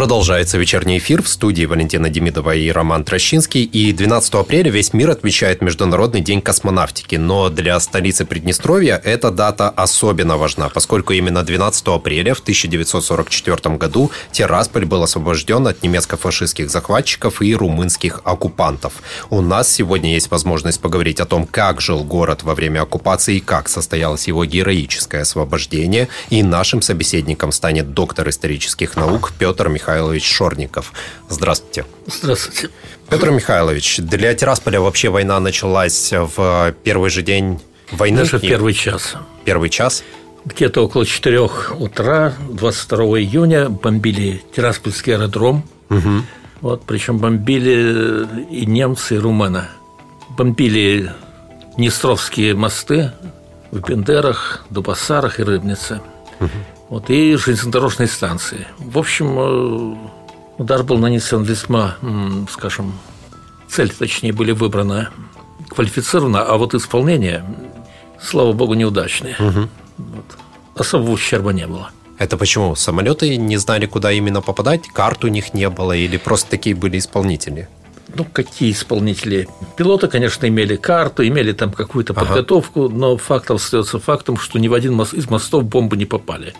Продолжается вечерний эфир в студии Валентина Демидова и Роман Трощинский. И 12 апреля весь мир отмечает Международный день космонавтики. Но для столицы Приднестровья эта дата особенно важна, поскольку именно 12 апреля в 1944 году Тирасполь был освобожден от немецко-фашистских захватчиков и румынских оккупантов. У нас сегодня есть возможность поговорить о том, как жил город во время оккупации и как состоялось его героическое освобождение. И нашим собеседником станет доктор исторических наук Петр Михайлович Михайлович Шорников. Здравствуйте. Здравствуйте. Петр Михайлович, для Тирасполя вообще война началась в первый же день войны? Даже в первый час. Первый час? Где-то около 4 утра 22 июня бомбили Тираспольский аэродром. Угу. Вот, причем бомбили и немцы, и румыны. Бомбили Днестровские мосты в Бендерах, Дубасарах и Рыбнице. Угу вот, и железнодорожной станции. В общем, э, удар был нанесен весьма, скажем, цель, точнее, были выбраны квалифицированно, а вот исполнение, слава богу, неудачное. Угу. Вот. Особого ущерба не было. Это почему? Самолеты не знали, куда именно попадать, карт у них не было, или просто такие были исполнители? Ну, какие исполнители? Пилоты, конечно, имели карту, имели там какую-то ага. подготовку, но фактом остается фактом, что ни в один из мостов бомбы не попали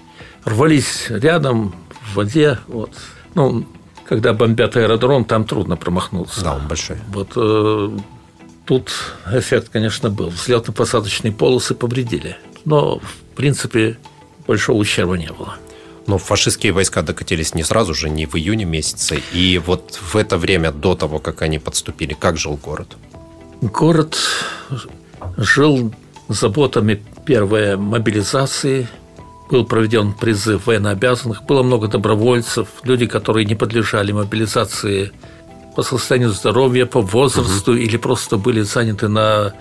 рвались рядом, в воде. Вот. Ну, когда бомбят аэродром, там трудно промахнуться. Да, он большой. Вот э, тут эффект, конечно, был. Взлетно-посадочные полосы повредили. Но, в принципе, большого ущерба не было. Но фашистские войска докатились не сразу же, не в июне месяце. И вот в это время, до того, как они подступили, как жил город? Город жил заботами первой мобилизации – был проведен призыв военнообязанных, было много добровольцев, люди, которые не подлежали мобилизации по состоянию здоровья, по возрасту угу. или просто были заняты на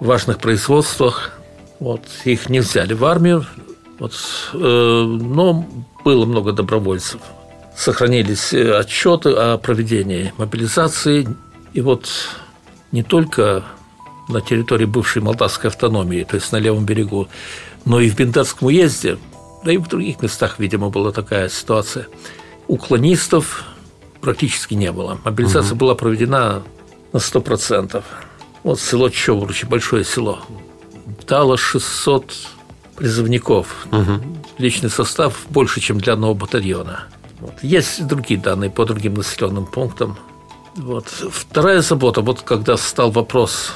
важных производствах. Вот, их не взяли в армию, вот, э, но было много добровольцев. Сохранились э, отчеты о проведении мобилизации. И вот не только на территории бывшей Молдавской автономии, то есть на левом берегу, но и в Бендерском уезде да и в других местах, видимо, была такая ситуация. Уклонистов практически не было. Мобилизация угу. была проведена на 100%. Вот село Чевруч, большое село, дало 600 призывников. Угу. Личный состав больше, чем для одного батальона. Вот. Есть другие данные по другим населенным пунктам. Вот. Вторая забота, вот когда стал вопрос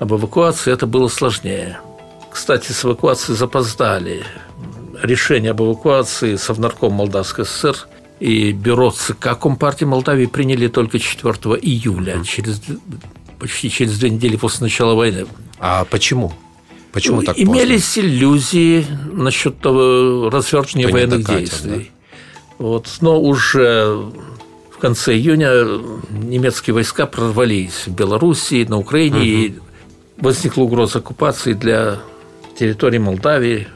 об эвакуации, это было сложнее. Кстати, с эвакуацией запоздали решение об эвакуации Совнарком Молдавской ССР и бюро ЦК Компартии Молдавии приняли только 4 июля, через, почти через две недели после начала войны. А почему? Почему так Имелись поздно? иллюзии насчет того развертывания военных докатят, действий. Да? Вот, но уже в конце июня немецкие войска прорвались в Белоруссии, на Украине, угу. и возникла угроза оккупации для территории Молдавии.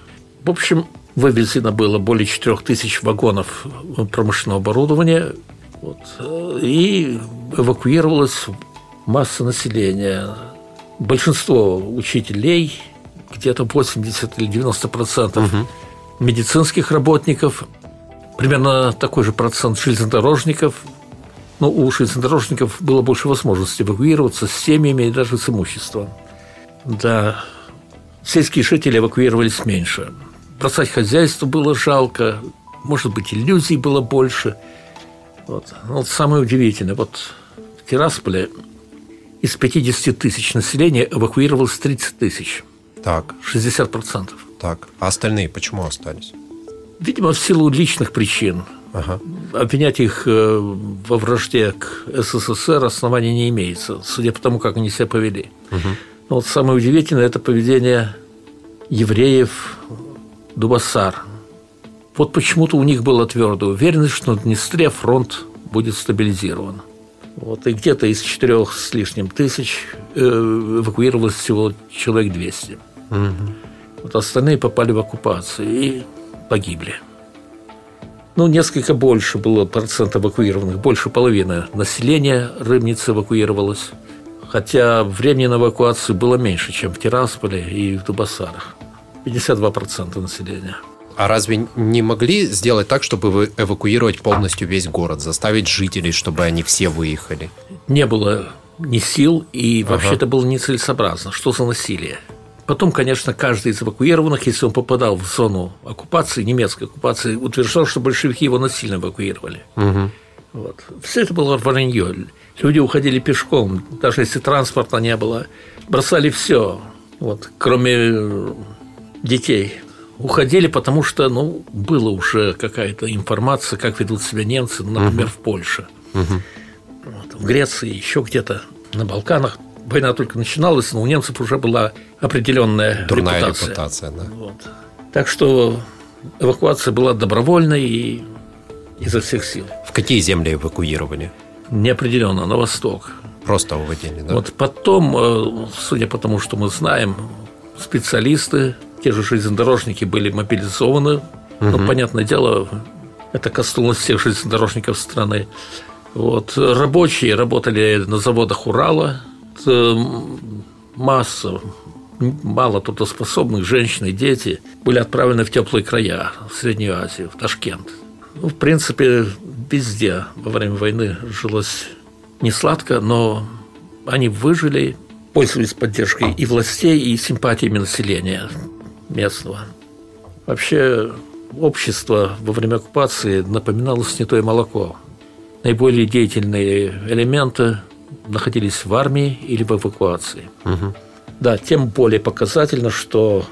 В общем, Вывезено было более 4 тысяч вагонов промышленного оборудования вот, и эвакуировалась масса населения. Большинство учителей, где-то 80 или 90 процентов угу. медицинских работников, примерно такой же процент железнодорожников. Но у железнодорожников было больше возможностей эвакуироваться с семьями и даже с имуществом. Да, сельские жители эвакуировались меньше – бросать хозяйство было жалко, может быть, иллюзий было больше. Вот. Ну, вот самое удивительное, вот в Тирасполе из 50 тысяч населения эвакуировалось 30 тысяч. Так. 60%. Так. А остальные почему остались? Видимо, в силу личных причин. Ага. Обвинять их э, во вражде к СССР оснований не имеется, судя по тому, как они себя повели. Угу. Но вот самое удивительное – это поведение евреев Дубасар. Вот почему-то у них была твердая уверенность, что на Днестре фронт будет стабилизирован. Вот, и где-то из четырех с лишним тысяч э, эвакуировалось всего человек 200. Угу. Вот остальные попали в оккупацию и погибли. ну, несколько больше было процентов эвакуированных, больше половины населения Рыбницы эвакуировалось. Хотя времени на эвакуацию было меньше, чем в Тирасполе и в Дубасарах. 52% населения. А разве не могли сделать так, чтобы вы эвакуировать полностью весь город, заставить жителей, чтобы они все выехали? Не было ни сил, и вообще ага. это было нецелесообразно. Что за насилие? Потом, конечно, каждый из эвакуированных, если он попадал в зону оккупации, немецкой оккупации, утверждал, что большевики его насильно эвакуировали. Угу. Вот. Все это было вранье. Люди уходили пешком, даже если транспорта не было, бросали все, вот, кроме детей. Уходили, потому что ну, была уже какая-то информация, как ведут себя немцы, например, угу. в Польше. Угу. Вот, в Греции, еще где-то на Балканах война только начиналась, но у немцев уже была определенная Дурная репутация. репутация да. вот. Так что эвакуация была добровольной и изо всех сил. В какие земли эвакуировали? Неопределенно, на восток. Просто уводили, да? Вот потом, э, судя по тому, что мы знаем, специалисты, те же железнодорожники были мобилизованы. Угу. Ну, понятное дело, это коснулось всех железнодорожников страны. Вот. Рабочие работали на заводах Урала, масса мало трудоспособных женщин и дети были отправлены в теплые края, в Среднюю Азию, в Ташкент. Ну, в принципе, везде во время войны жилось не сладко, но они выжили, пользовались поддержкой и властей, и симпатиями населения местного. Вообще, общество во время оккупации напоминало снятое молоко. Наиболее деятельные элементы находились в армии или в эвакуации. Угу. Да, тем более показательно, что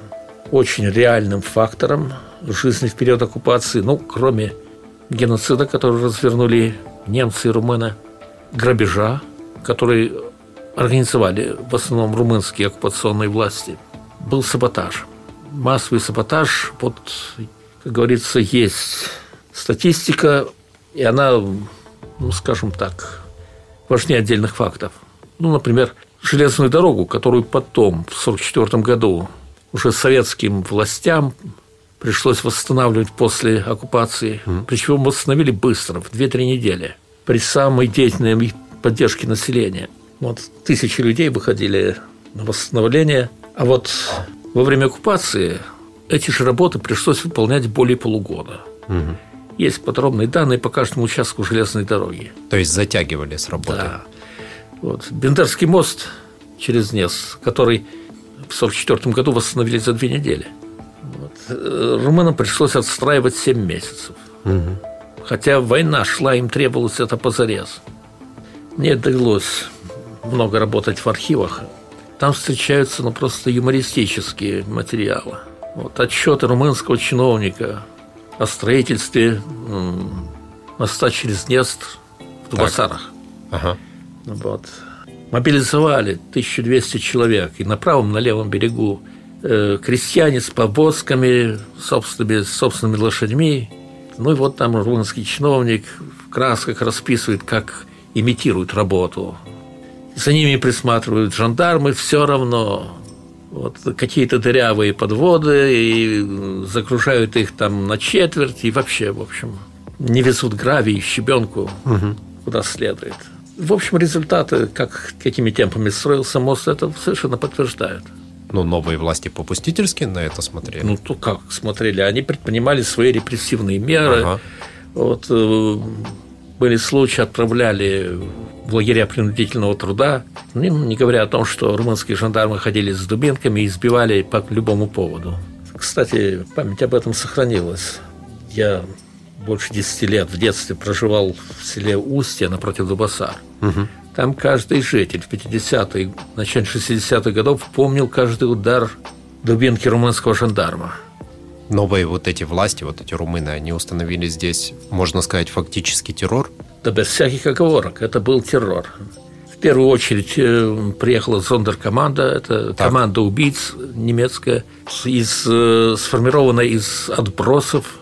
очень реальным фактором жизни в период оккупации, ну, кроме геноцида, который развернули немцы и румыны, грабежа, который организовали в основном румынские оккупационные власти, был саботаж. Массовый саботаж, вот, как говорится, есть статистика, и она, ну, скажем так, важнее отдельных фактов. Ну, например, железную дорогу, которую потом, в 1944 году, уже советским властям пришлось восстанавливать после оккупации. Mm. Причем восстановили быстро, в 2-3 недели, при самой деятельной поддержке населения. Вот тысячи людей выходили на восстановление. А вот во время оккупации эти же работы пришлось выполнять более полугода. Угу. Есть подробные данные по каждому участку железной дороги. То есть затягивали с работы. Да. Вот. Бендерский мост через Нес, который в 1944 году восстановили за две недели. Вот. Э, румынам пришлось отстраивать 7 месяцев. Угу. Хотя война шла, им требовалось это позарез. Мне довелось много работать в архивах. Там встречаются ну, просто юмористические материалы. Вот отчеты румынского чиновника о строительстве моста через Днестр в Дубасарах. Ага. Вот. Мобилизовали 1200 человек и на правом, на левом берегу э, крестьяне с повозками, собственными, собственными лошадьми. Ну и вот там румынский чиновник в красках расписывает, как имитируют работу. За ними присматривают жандармы, все равно вот, какие-то дырявые подводы и загружают их там на четверть и вообще, в общем, не везут гравий, щебенку угу. куда следует. В общем, результаты, как, какими темпами строился мост, это совершенно подтверждают. Ну, новые власти попустительски на это смотрели? Ну, то как смотрели? Они предпринимали свои репрессивные меры. Ага. Вот, э, были случаи, отправляли в лагеря принудительного труда, ну, не говоря о том, что румынские жандармы ходили с дубинками и избивали по любому поводу. Кстати, память об этом сохранилась. Я больше 10 лет в детстве проживал в селе Устье напротив Дубасар. Угу. Там каждый житель в 50-е, начале 60-х годов помнил каждый удар дубинки румынского жандарма. Новые вот эти власти, вот эти румыны, они установили здесь, можно сказать, фактически террор? Да без всяких оговорок. Это был террор. В первую очередь э, приехала зондеркоманда, это так. команда убийц немецкая, из, э, сформированная из отбросов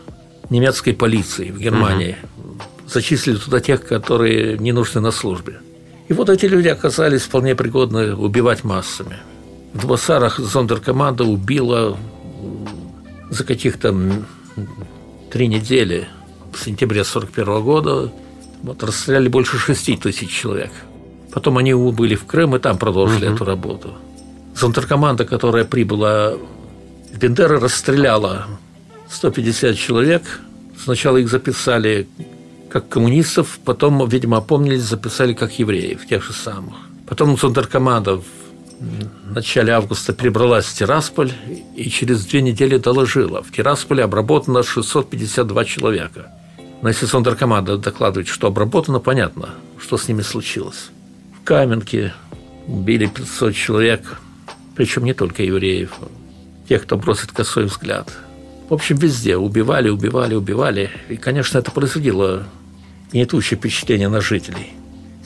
немецкой полиции в Германии. Угу. Зачислили туда тех, которые не нужны на службе. И вот эти люди оказались вполне пригодны убивать массами. В Басарах зондеркоманда убила за каких-то три недели в сентябре 1941 года вот, расстреляли больше 6 тысяч человек. Потом они убыли в Крым и там продолжили угу. эту работу. Зонтеркоманда, которая прибыла в Бендеры, расстреляла 150 человек. Сначала их записали как коммунистов, потом, видимо, опомнились, записали как евреев, тех же самых. Потом Зондеркоманда в начале августа перебралась в Тирасполь и через две недели доложила. В Тирасполе обработано 652 человека. Но если Зондеркоманда докладывает, что обработано, понятно, что с ними случилось. Каменке убили 500 человек, причем не только евреев, тех, кто бросит косой взгляд. В общем, везде убивали, убивали, убивали. И, конечно, это производило гнетущее впечатление на жителей.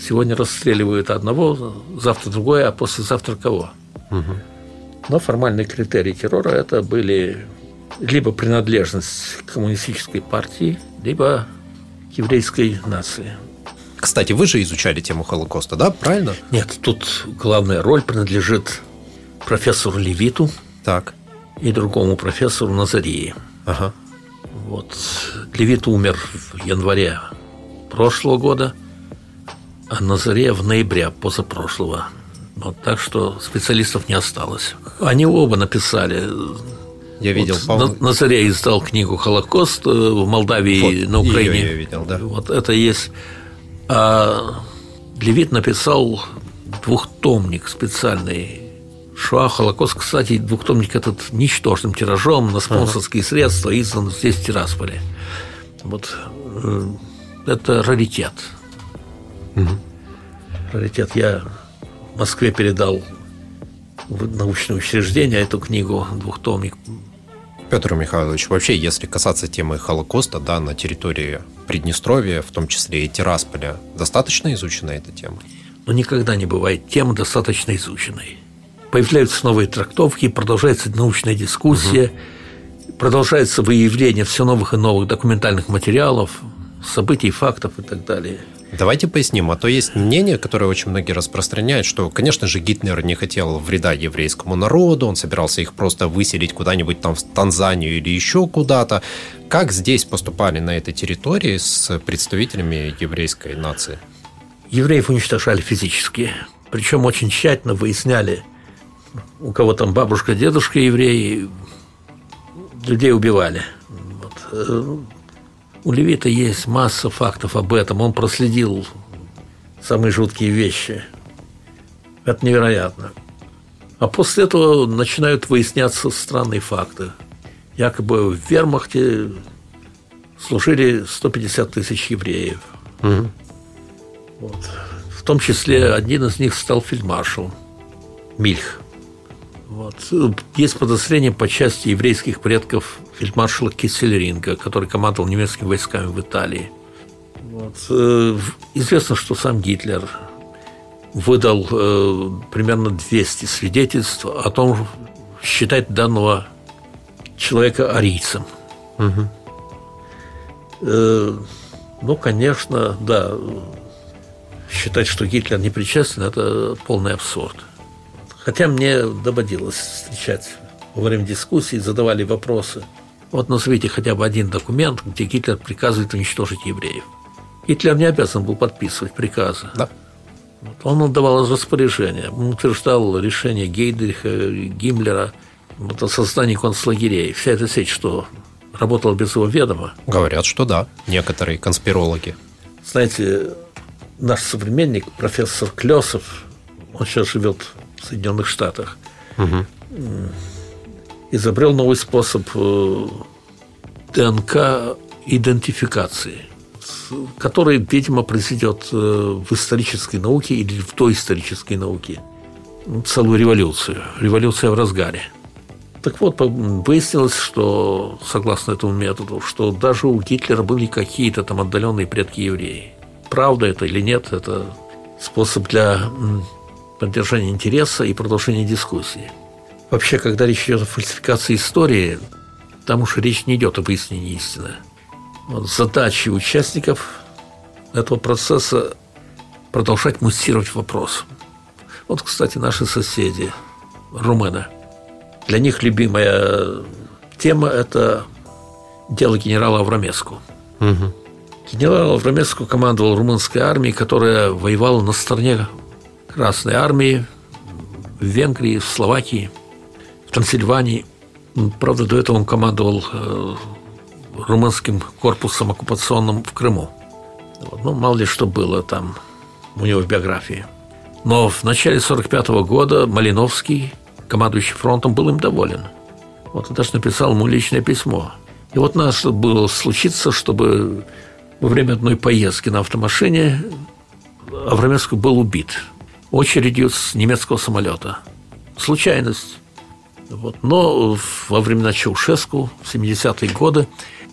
Сегодня расстреливают одного, завтра другое, а послезавтра кого. Угу. Но формальные критерии террора это были либо принадлежность к коммунистической партии, либо к еврейской нации. Кстати, вы же изучали тему Холокоста, да? Правильно? Нет, тут главная роль принадлежит профессору Левиту. Так. И другому профессору Назарии. Ага. Вот. Левит умер в январе прошлого года, а Назария в ноябре позапрошлого. Вот, так что специалистов не осталось. Они оба написали я видел, вот, Назарей издал книгу «Холокост» в Молдавии, вот, на Украине. Ее я видел, да. Вот это есть а Левит написал двухтомник специальный Шоа, Холокост, кстати, двухтомник этот ничтожным тиражом на спонсорские ага. средства издан здесь, в Тирасполе. Вот э, это раритет. Угу. Раритет. Я в Москве передал в научное учреждение эту книгу, двухтомник. Петр Михайлович, вообще, если касаться темы Холокоста, да, на территории Приднестровья, в том числе и Тирасполя, достаточно изучена эта тема? Но никогда не бывает темы достаточно изученной. Появляются новые трактовки, продолжается научная дискуссия, угу. продолжается выявление все новых и новых документальных материалов, событий, фактов и так далее. Давайте поясним, а то есть мнение, которое очень многие распространяют, что, конечно же, Гитлер не хотел вреда еврейскому народу, он собирался их просто выселить куда-нибудь там в Танзанию или еще куда-то. Как здесь поступали на этой территории с представителями еврейской нации? Евреев уничтожали физически, причем очень тщательно выясняли, у кого там бабушка, дедушка евреи, людей убивали. Вот э, у Левита есть масса фактов об этом. Он проследил самые жуткие вещи. Это невероятно. А после этого начинают выясняться странные факты. Якобы в вермахте служили 150 тысяч евреев. Угу. Вот. В том числе один из них стал фельдмаршалом Мильх. Вот. Есть подозрение по части еврейских предков фельдмаршала Киссельринга, который командовал немецкими войсками в Италии. Вот. Э, известно, что сам Гитлер выдал э, примерно 200 свидетельств о том, считать данного человека арийцем. Угу. Э, ну, конечно, да, считать, что Гитлер не причастен, это полный абсурд. Хотя мне доводилось встречать во время дискуссий, задавали вопросы. Вот назовите хотя бы один документ, где Гитлер приказывает уничтожить евреев. Гитлер не обязан был подписывать приказы. Да. Он отдавал распоряжение, он утверждал решение Гейдриха, Гиммлера вот, о создании концлагерей. Вся эта сеть, что работала без его ведома. Говорят, что да, некоторые конспирологи. Знаете, наш современник, профессор Клесов, он сейчас живет в Соединенных Штатах, угу. изобрел новый способ э, ДНК идентификации, который, видимо, произведет э, в исторической науке или в той исторической науке целую революцию. Революция в разгаре. Так вот, выяснилось, что, согласно этому методу, что даже у Гитлера были какие-то там отдаленные предки евреи. Правда это или нет, это способ для поддержания интереса и продолжения дискуссии. Вообще, когда речь идет о фальсификации истории, там уж речь не идет о выяснении истины. Вот задачи участников этого процесса продолжать муссировать вопрос. Вот, кстати, наши соседи, румыны. Для них любимая тема – это дело генерала Аврамеску. Угу. Генерал Аврамеску командовал румынской армией, которая воевала на стороне Красной армии в Венгрии, в Словакии, в Трансильвании. Правда, до этого он командовал э, румынским корпусом оккупационным в Крыму. Ну, мало ли что было там у него в биографии. Но в начале 1945 года Малиновский, командующий фронтом, был им доволен. Вот он даже написал ему личное письмо. И вот нас было случиться, чтобы во время одной поездки на автомашине Аврамеску был убит очередью с немецкого самолета. Случайность. Вот. Но во времена Чаушеску, в 70-е годы,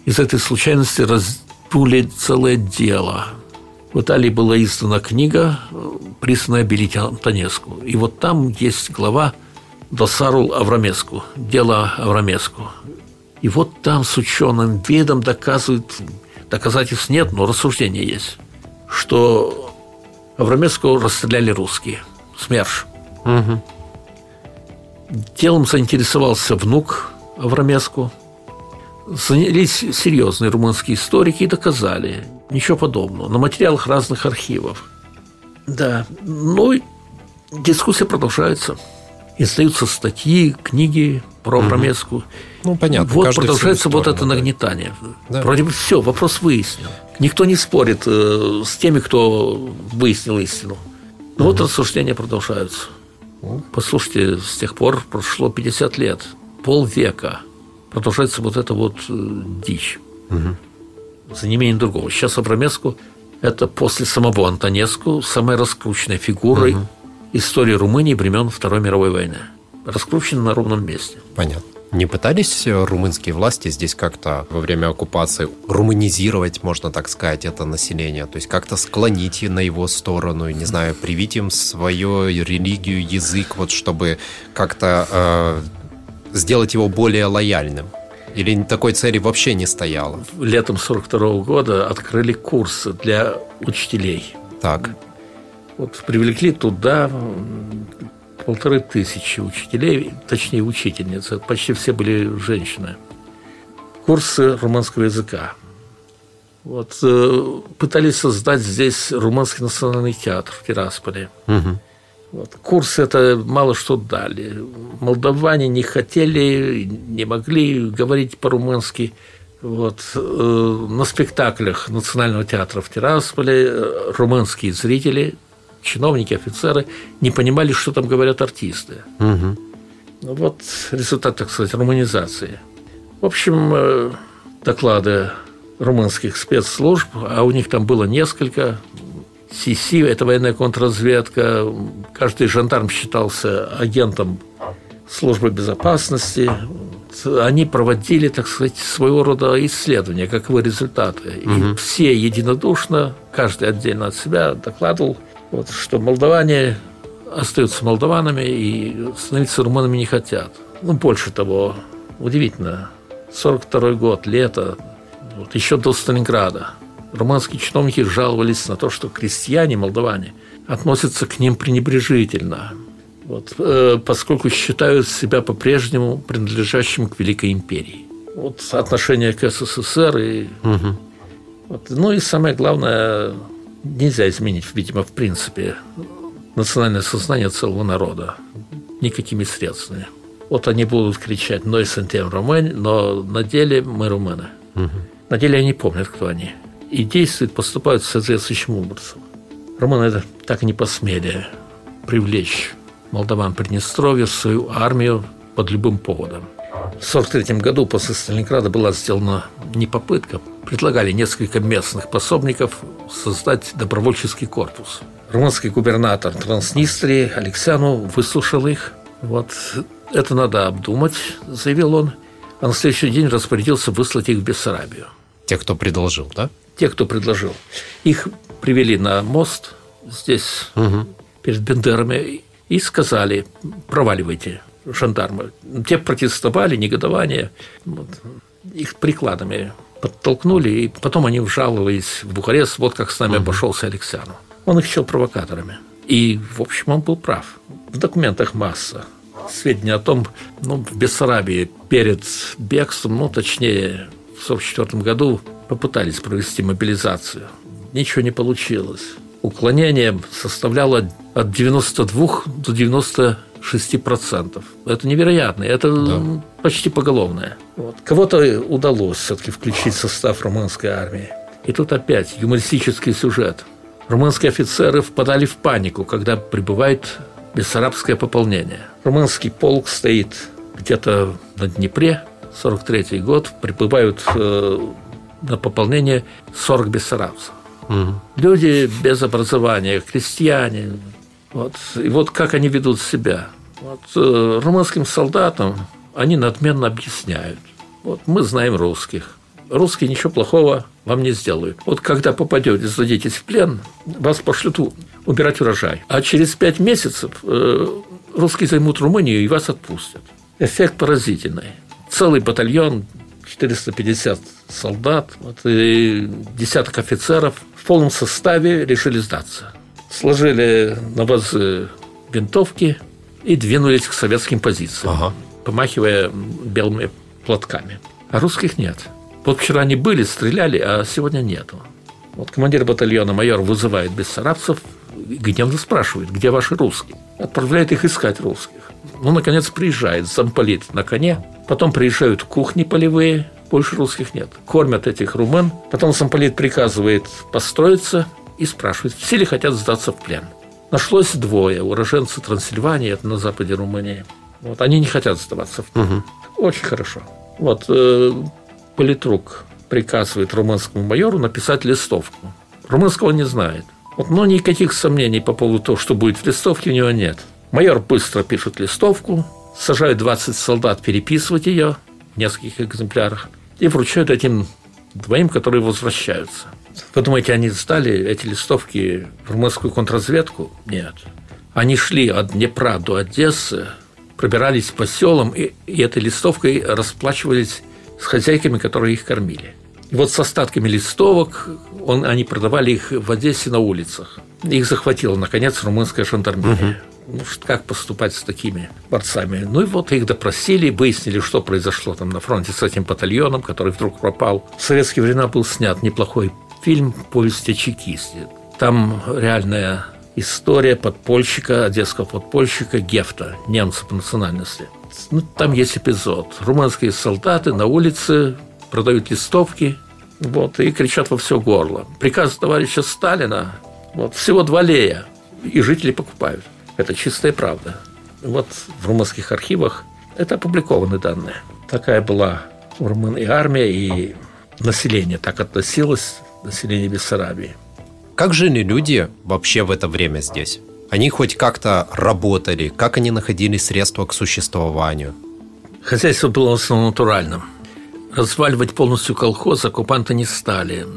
из этой случайности раздули целое дело – в Италии была издана книга, присланная Белите Антонеску. И вот там есть глава «Досарул Аврамеску», «Дело Аврамеску». И вот там с ученым видом доказывают, доказательств нет, но рассуждение есть, что Аврамеску расстреляли русские. СМЕРШ. Угу. Делом заинтересовался внук Аврамеску. Занялись серьезные румынские историки и доказали – Ничего подобного. На материалах разных архивов. Да. Ну, дискуссия продолжается. Издаются статьи, книги про угу. Ну, понятно. Вот продолжается вот это нагнетание. Да. Вроде бы все, вопрос выяснен. Никто не спорит э, с теми, кто выяснил истину. Но угу. вот рассуждения продолжаются. Послушайте, с тех пор прошло 50 лет, полвека. Продолжается вот эта вот э, дичь. Угу за неимением другого. Сейчас Абрамеску – это после самого Антонеску самая раскрученная фигура угу. истории Румынии времен Второй мировой войны. Раскручена на ровном месте. Понятно. Не пытались румынские власти здесь как-то во время оккупации румынизировать, можно так сказать, это население? То есть как-то склонить на его сторону, не знаю, привить им свою религию, язык, вот чтобы как-то э, сделать его более лояльным? Или такой цели вообще не стояло? Летом 42 года открыли курсы для учителей. Так. Вот привлекли туда полторы тысячи учителей, точнее учительниц. Почти все были женщины. Курсы румынского языка. Вот, э, пытались создать здесь румынский национальный театр в Тирасполе. Угу. Вот. Курсы это мало что дали. Молдаване не хотели, не могли говорить по-румынски. Вот. Э, на спектаклях Национального театра в Тирасполе э, румынские зрители, чиновники, офицеры не понимали, что там говорят артисты. Угу. Вот результат, так сказать, руманизации. В общем, э, доклады румынских спецслужб, а у них там было несколько, СИСИ – это военная контрразведка. Каждый жандарм считался агентом службы безопасности. Они проводили, так сказать, своего рода исследования, каковы результаты. И угу. все единодушно, каждый отдельно от себя докладывал, вот, что молдаване остаются молдаванами и становиться румынами не хотят. Ну, больше того, удивительно, 42 год, лето, вот, еще до Сталинграда – Румынские чиновники жаловались на то, что крестьяне, молдаване, относятся к ним пренебрежительно, вот, э, поскольку считают себя по-прежнему принадлежащими к Великой империи. Вот отношение к СССР и... Угу. Вот, ну и самое главное, нельзя изменить, видимо, в принципе, национальное сознание целого народа никакими средствами. Вот они будут кричать «Ной сантем румын», но на деле мы румыны. Угу. На деле они помнят, кто они и действуют, поступают соответствующим образом. Романы это так и не посмели привлечь молдаван Приднестровья в свою армию под любым поводом. В 1943 году после Сталинграда была сделана не попытка, предлагали несколько местных пособников создать добровольческий корпус. Румынский губернатор Транснистрии Алексяну выслушал их. Вот это надо обдумать, заявил он. А на следующий день распорядился выслать их в Бессарабию. Те, кто предложил, да? Те, кто предложил. Их привели на мост здесь, угу. перед Бендерами, и сказали, проваливайте, жандармы. Те протестовали, негодование. Вот. Их прикладами подтолкнули, и потом они вжаловались в Бухарест, вот как с нами обошелся Александров. Он их счел провокаторами. И, в общем, он был прав. В документах масса сведения о том, ну, в Бессарабии перед бегством, ну, точнее, в 1944 году попытались провести мобилизацию. Ничего не получилось. Уклонение составляло от 92 до 90 6%. Это невероятно. Это да. почти поголовное. Вот. Кого-то удалось все-таки включить в состав румынской армии. И тут опять юмористический сюжет. Румынские офицеры впадали в панику, когда прибывает бессарабское пополнение. Румынский полк стоит где-то на Днепре, 43 год, прибывают э, на пополнение 40 бессарабцев. Угу. Люди без образования, крестьяне, вот. И вот как они ведут себя. Вот, э, румынским солдатам они надменно объясняют. Вот мы знаем русских. Русские ничего плохого вам не сделают. Вот когда попадете, сдадитесь в плен, вас пошлют убирать урожай. А через пять месяцев э, русские займут Румынию и вас отпустят. Эффект поразительный. Целый батальон, 450 солдат вот, и десяток офицеров в полном составе решили сдаться. Сложили на вазы винтовки и двинулись к советским позициям, ага. помахивая белыми платками. А русских нет. Вот вчера они были, стреляли, а сегодня нету. Вот командир батальона майор вызывает бессарабцев, гневно спрашивает, где ваши русские. Отправляет их искать русских. Ну, наконец, приезжает замполит на коне. Потом приезжают кухни полевые, больше русских нет. Кормят этих румын. Потом замполит приказывает построиться и спрашивает, все ли хотят сдаться в плен. Нашлось двое, уроженцы Трансильвании, это на западе Румынии. Вот, они не хотят сдаваться в плен. Угу. Очень хорошо. Вот, э, политрук приказывает румынскому майору написать листовку. Румынского не знает. Вот, но никаких сомнений по поводу того, что будет в листовке, у него нет. Майор быстро пишет листовку, сажает 20 солдат переписывать ее в нескольких экземплярах и вручают этим двоим, которые возвращаются. Вы думаете, они сдали эти листовки в румынскую контрразведку? Нет. Они шли от Днепра до Одессы, пробирались по селам и, и этой листовкой расплачивались с хозяйками, которые их кормили. И вот с остатками листовок он, они продавали их в Одессе на улицах. Их захватила, наконец, румынская жандармерия. Угу. Ну, как поступать с такими борцами? Ну и вот их допросили, выяснили, что произошло там на фронте с этим батальоном, который вдруг пропал. В советские времена был снят неплохой фильм «Повесть о чекисте». Там реальная история подпольщика, одесского подпольщика Гефта, немца по национальности. Ну, там есть эпизод. Румынские солдаты на улице продают листовки вот, и кричат во все горло. Приказ товарища Сталина, вот, всего два лея, и жители покупают. Это чистая правда. Вот в румынских архивах это опубликованы данные. Такая была у румын и армия, и население так относилось, население Бессарабии. Как жили люди вообще в это время здесь? Они хоть как-то работали? Как они находили средства к существованию? Хозяйство было в основном натуральным. Разваливать полностью колхоз оккупанты не стали.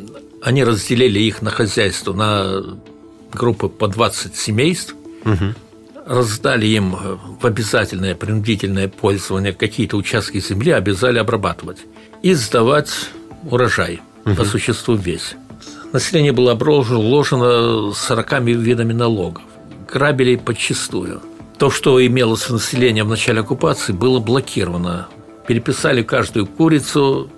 Они разделили их на хозяйство, на группы по 20 семейств, угу. раздали им в обязательное принудительное пользование какие-то участки земли, обязали обрабатывать и сдавать урожай, угу. по существу весь. Население было обложено 40 видами налогов грабили подчистую. То, что имелось в населении в начале оккупации, было блокировано. Переписали каждую курицу,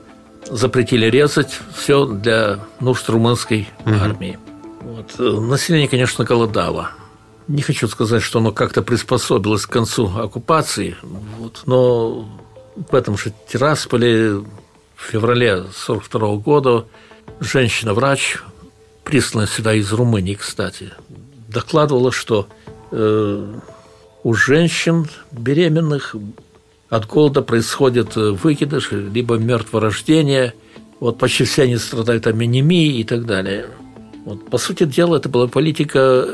запретили резать, все для нужд румынской угу. армии. Вот. Население, конечно, голодало. Не хочу сказать, что оно как-то приспособилось к концу оккупации, вот, но в этом же Тирасполе в феврале 1942 года женщина-врач, присланная сюда из Румынии, кстати, докладывала, что э, у женщин беременных от голода происходит э, выкидыш, либо мертворождение. Вот почти все они страдают анемией и так далее. Вот, по сути дела, это была политика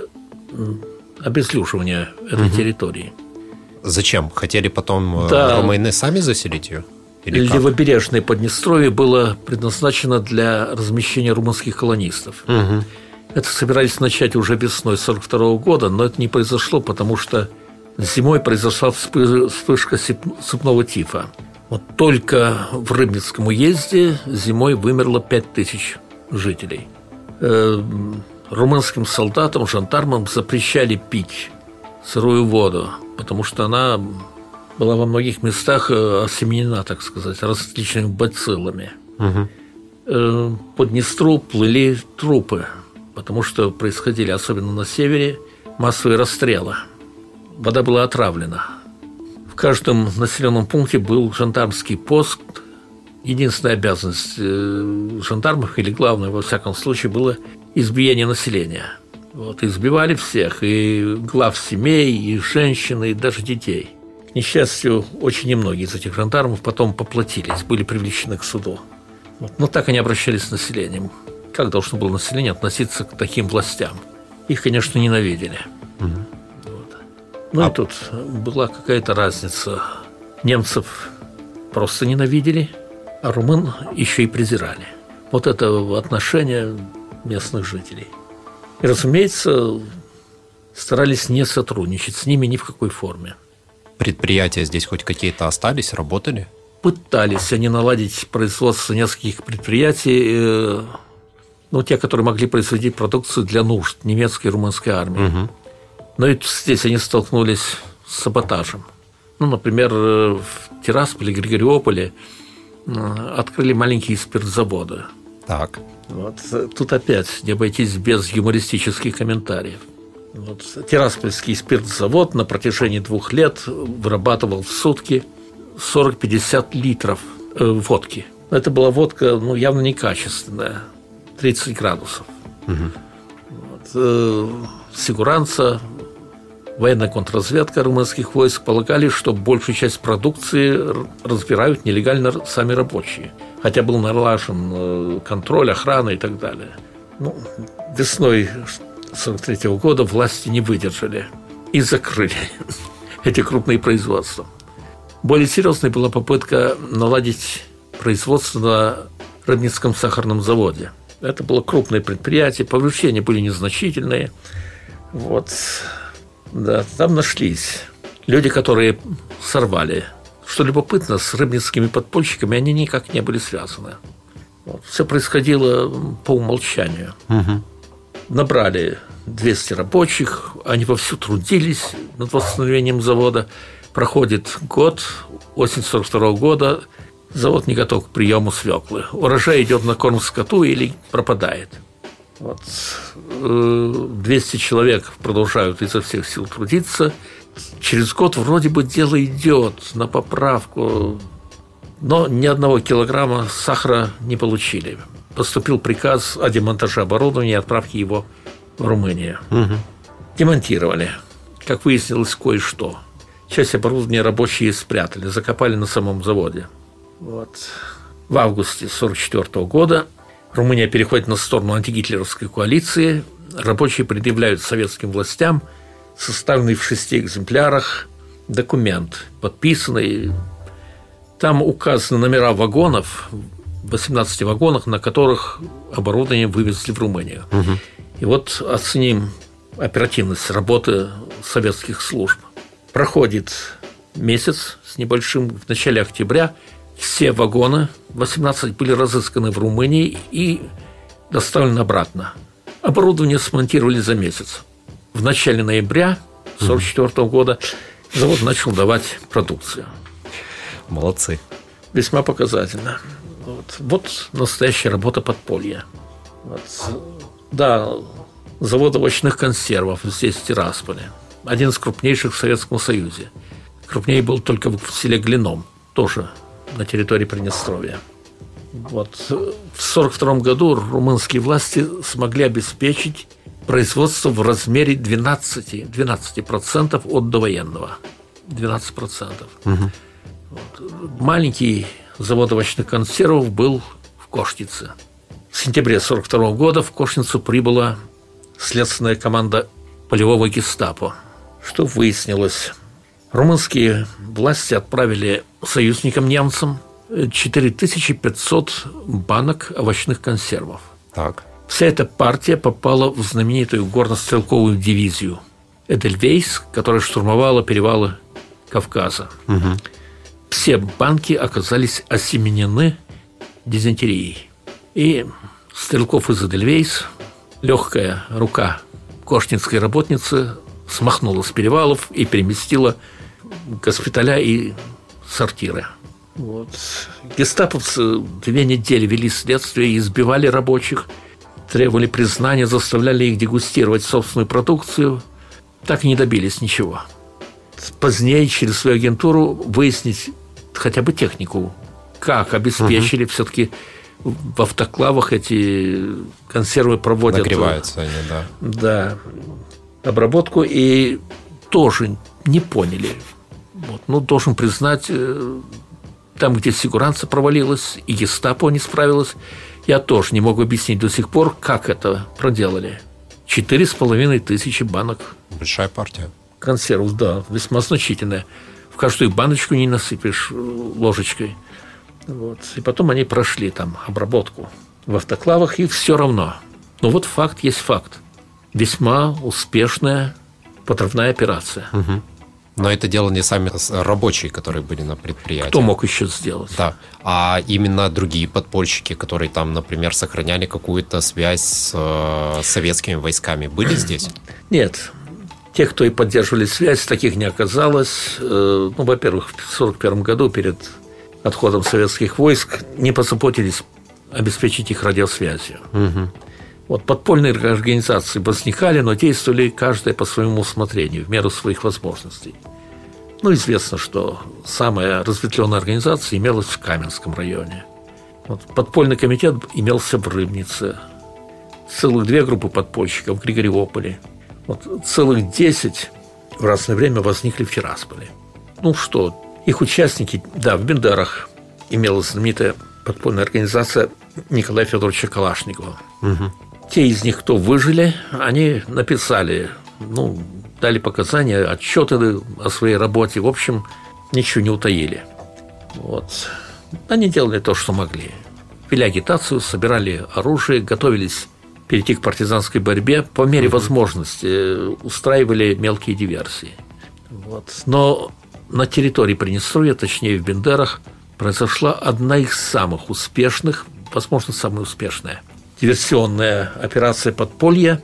обезлюживания этой угу. территории. Зачем? Хотели потом э, да. румыны сами заселить ее? Или Левобережное Поднестровье было предназначено для размещения румынских колонистов. Угу. Это собирались начать уже весной 42 года, но это не произошло, потому что зимой произошла вспышка сыпного тифа. Вот только в Рыбницком уезде зимой вымерло 5000 жителей. Э, румынским солдатам, жандармам запрещали пить сырую воду, потому что она была во многих местах э, осеменена, так сказать, различными бациллами. Угу. э, по Днестру плыли трупы, потому что происходили, особенно на севере, массовые расстрелы. Вода была отравлена. В каждом населенном пункте был жандармский пост. Единственная обязанность э, жандармов, или главное, во всяком случае, было избиение населения. Вот, избивали всех, и глав семей, и женщин, и даже детей. К несчастью, очень немногие из этих жандармов потом поплатились, были привлечены к суду. Вот. Но так они обращались с населением. Как должно было население относиться к таким властям? Их, конечно, ненавидели. Угу. Вот. Ну а... и тут была какая-то разница. Немцев просто ненавидели, а румын еще и презирали. Вот это отношение местных жителей. И, разумеется, старались не сотрудничать с ними ни в какой форме. Предприятия здесь хоть какие-то остались, работали? Пытались они наладить производство нескольких предприятий, э, ну, те, которые могли производить продукцию для нужд немецкой и румынской армии. Угу. Но и здесь они столкнулись с саботажем. Ну, например, э, в Тирасполе, Григориополе э, открыли маленькие спиртзаводы. Так. Вот. Тут опять не обойтись без юмористических комментариев. Вот. Тираспольский спиртзавод на протяжении двух лет вырабатывал в сутки 40-50 литров э, водки. Это была водка ну, явно некачественная, 30 градусов. Угу. Вот. Э, Сигуранца, военная контрразведка румынских войск полагали, что большую часть продукции разбирают нелегально сами рабочие. Хотя был налажен э, контроль, охрана и так далее. Ну, весной 1943 года власти не выдержали и закрыли эти крупные производства. Более серьезной была попытка наладить производство на Рыбницком сахарном заводе. Это было крупное предприятие, повышения были незначительные. Вот. Да, там нашлись люди, которые сорвали. Что любопытно, с рыбницкими подпольщиками они никак не были связаны. Вот. Все происходило по умолчанию. Угу. Набрали 200 рабочих, они вовсю трудились над восстановлением завода. Проходит год, осень 42 года, завод не готов к приему свеклы. Урожай идет на корм скоту или пропадает. Вот. 200 э, человек продолжают изо всех сил трудиться. Через год вроде бы дело идет на поправку, но ни одного килограмма сахара не получили. Поступил приказ о демонтаже оборудования и отправке его в Румынию. Угу. Демонтировали. Как выяснилось, кое-что. Часть оборудования рабочие спрятали, закопали на самом заводе. Вот. В августе 1944 года Румыния переходит на сторону антигитлеровской коалиции. Рабочие предъявляют советским властям составленный в шести экземплярах документ, подписанный. Там указаны номера вагонов, 18 вагонах, на которых оборудование вывезли в Румынию. Угу. И вот оценим оперативность работы советских служб. Проходит месяц с небольшим, в начале октября все вагоны, 18 были разысканы в Румынии и доставлены обратно. Оборудование смонтировали за месяц. В начале ноября 1944 года завод начал давать продукцию. Молодцы. Весьма показательно. Вот, вот настоящая работа подполья. Вот. Да, завод овощных консервов здесь, в Тирасполе. Один из крупнейших в Советском Союзе. Крупнее был только в селе Глином, тоже на территории Приднестровья. Вот. В 1942 году румынские власти смогли обеспечить производство в размере 12, 12% от довоенного. 12%. Угу. Вот. Маленький завод овощных консервов был в Кошнице. В сентябре 1942 года в Кошницу прибыла следственная команда полевого гестапо. Что выяснилось? Румынские власти отправили союзникам-немцам 4500 банок овощных консервов. Так. Вся эта партия попала в знаменитую горно-стрелковую дивизию Эдельвейс, которая штурмовала перевалы Кавказа. Угу. Все банки оказались осеменены дизентерией. И стрелков из Эдельвейс легкая рука кошницкой работницы смахнула с перевалов и переместила госпиталя и сортиры. Вот. Гестаповцы две недели вели следствие, избивали рабочих, требовали признания, заставляли их дегустировать собственную продукцию. Так и не добились ничего. Позднее через свою агентуру выяснить хотя бы технику, как обеспечили угу. все-таки в автоклавах эти консервы проводят. Нагреваются они, да. Да. Обработку и тоже не поняли. Вот. Ну, должен признать, э, там, где сигуранца провалилась и гестапо не справилась, я тоже не могу объяснить до сих пор, как это проделали. Четыре с половиной тысячи банок. Большая партия. Консервов, да, весьма значительная. Каждую баночку не насыпешь э, ложечкой. Вот. И потом они прошли там обработку в автоклавах, и все равно. Но вот факт есть факт. Весьма успешная подрывная операция. Угу. Но это делали сами рабочие, которые были на предприятии. Кто мог еще сделать? Да. А именно другие подпольщики, которые там, например, сохраняли какую-то связь с э, советскими войсками, были здесь? Нет. Те, кто и поддерживали связь, таких не оказалось. Э, ну, во-первых, в 1941 году перед отходом советских войск не позаботились обеспечить их радиосвязью. Угу. Вот подпольные организации возникали, но действовали каждая по своему усмотрению, в меру своих возможностей. Ну, известно, что самая разветвленная организация имелась в Каменском районе. Вот подпольный комитет имелся в Рыбнице. Целых две группы подпольщиков в Григориополе. Вот целых десять в разное время возникли в Тирасполе. Ну что, их участники, да, в Бендерах имелась знаменитая подпольная организация Николая Федоровича Калашникова. Угу. Те из них, кто выжили, они написали, ну, дали показания, отчеты о своей работе. В общем, ничего не утаили. Вот. Они делали то, что могли. Вели агитацию, собирали оружие, готовились перейти к партизанской борьбе, по мере возможности устраивали мелкие диверсии. Вот. Но на территории Приднестровья, точнее в Бендерах, произошла одна из самых успешных, возможно, самая успешная диверсионная операция подполья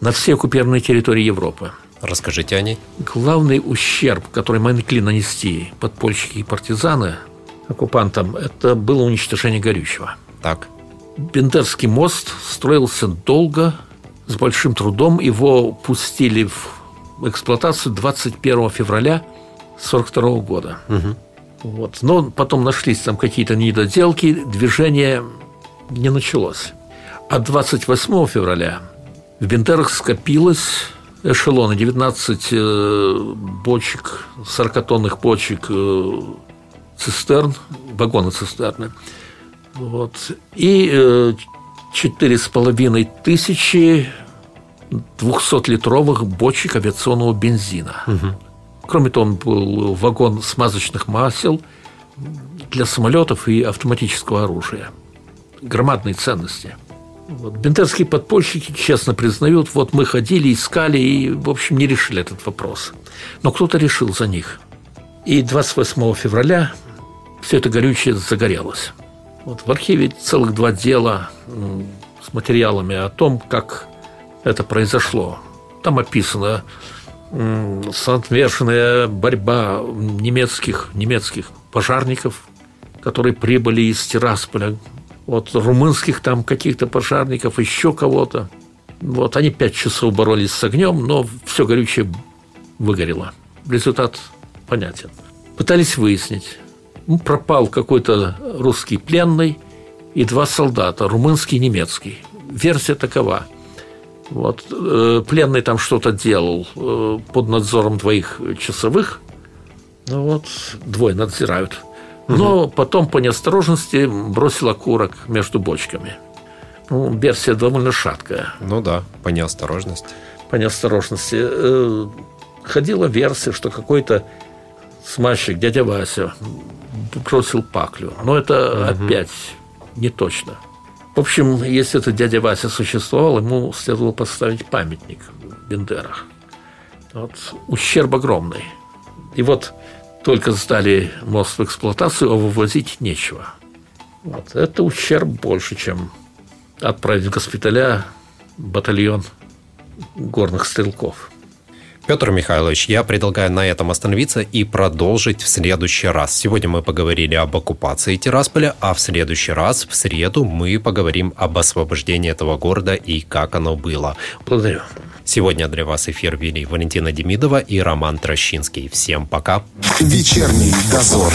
на все оккупированные территории Европы. Расскажите о ней. Главный ущерб, который могли нанести подпольщики и партизаны оккупантам, это было уничтожение горючего. Так. Бендерский мост строился долго, с большим трудом. Его пустили в эксплуатацию 21 февраля 1942 года. Угу. Вот. Но потом нашлись там какие-то недоделки, движение не началось. А 28 февраля в Бендерах скопилось эшелоны, 19 э, бочек, 40-тонных бочек э, цистерн, вагоны цистерны. Вот. И э, четыре с половиной тысячи 200-литровых бочек авиационного бензина. Угу. Кроме того, был вагон смазочных масел для самолетов и автоматического оружия. Громадные ценности – вот. Бендерские подпольщики честно признают, вот мы ходили, искали и, в общем, не решили этот вопрос. Но кто-то решил за них. И 28 февраля все это горючее загорелось. Вот в архиве целых два дела с материалами о том, как это произошло. Там описано соответственная борьба немецких, немецких пожарников, которые прибыли из Тирасполя, вот румынских там каких-то пожарников, еще кого-то. Вот они пять часов боролись с огнем, но все горючее выгорело. Результат понятен. Пытались выяснить. Пропал какой-то русский пленный и два солдата, румынский и немецкий. Версия такова. Вот, э, пленный там что-то делал э, под надзором двоих часовых. Ну вот, двое надзирают но угу. потом по неосторожности бросил окурок между бочками. Ну, версия довольно шаткая. Ну да, по неосторожности. По неосторожности. Э, ходила версия, что какой-то смазчик, дядя Вася, бросил паклю. Но это угу. опять не точно. В общем, если этот дядя Вася существовал, ему следовало поставить памятник в Бендерах. Вот, ущерб огромный. И вот только сдали мост в эксплуатацию, а вывозить нечего. Вот. Это ущерб больше, чем отправить в госпиталя батальон горных стрелков. Петр Михайлович, я предлагаю на этом остановиться и продолжить в следующий раз. Сегодня мы поговорили об оккупации Тирасполя, а в следующий раз, в среду, мы поговорим об освобождении этого города и как оно было. Благодарю. Сегодня для вас эфир вели Валентина Демидова и Роман Трощинский. Всем пока. Вечерний дозор.